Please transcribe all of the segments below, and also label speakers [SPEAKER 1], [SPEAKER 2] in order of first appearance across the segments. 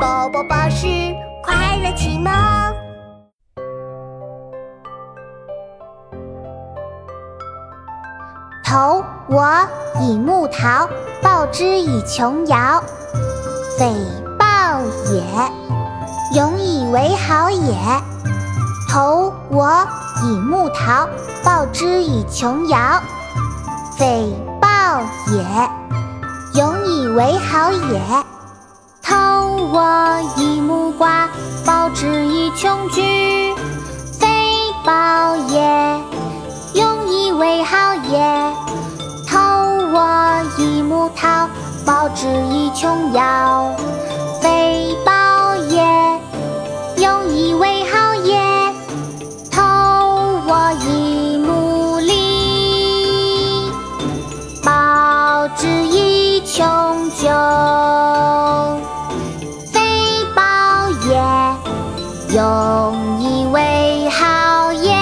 [SPEAKER 1] 宝宝巴士快乐启蒙。投我以木桃，报之以琼瑶。匪报也，永以为好也。投我以木桃，报之以琼瑶。匪报也，永以为好也。我以木瓜，报之以琼菊。匪报也，用以为好也。投我以木桃，报之以琼瑶。永以为好也。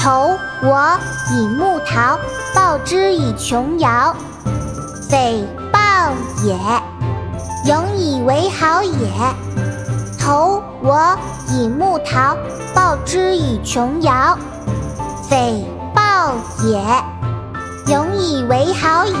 [SPEAKER 1] 投我以木桃，报之以琼瑶。匪报也，永以为好也。投我以木桃，报之以琼瑶。匪报也，永以为好也。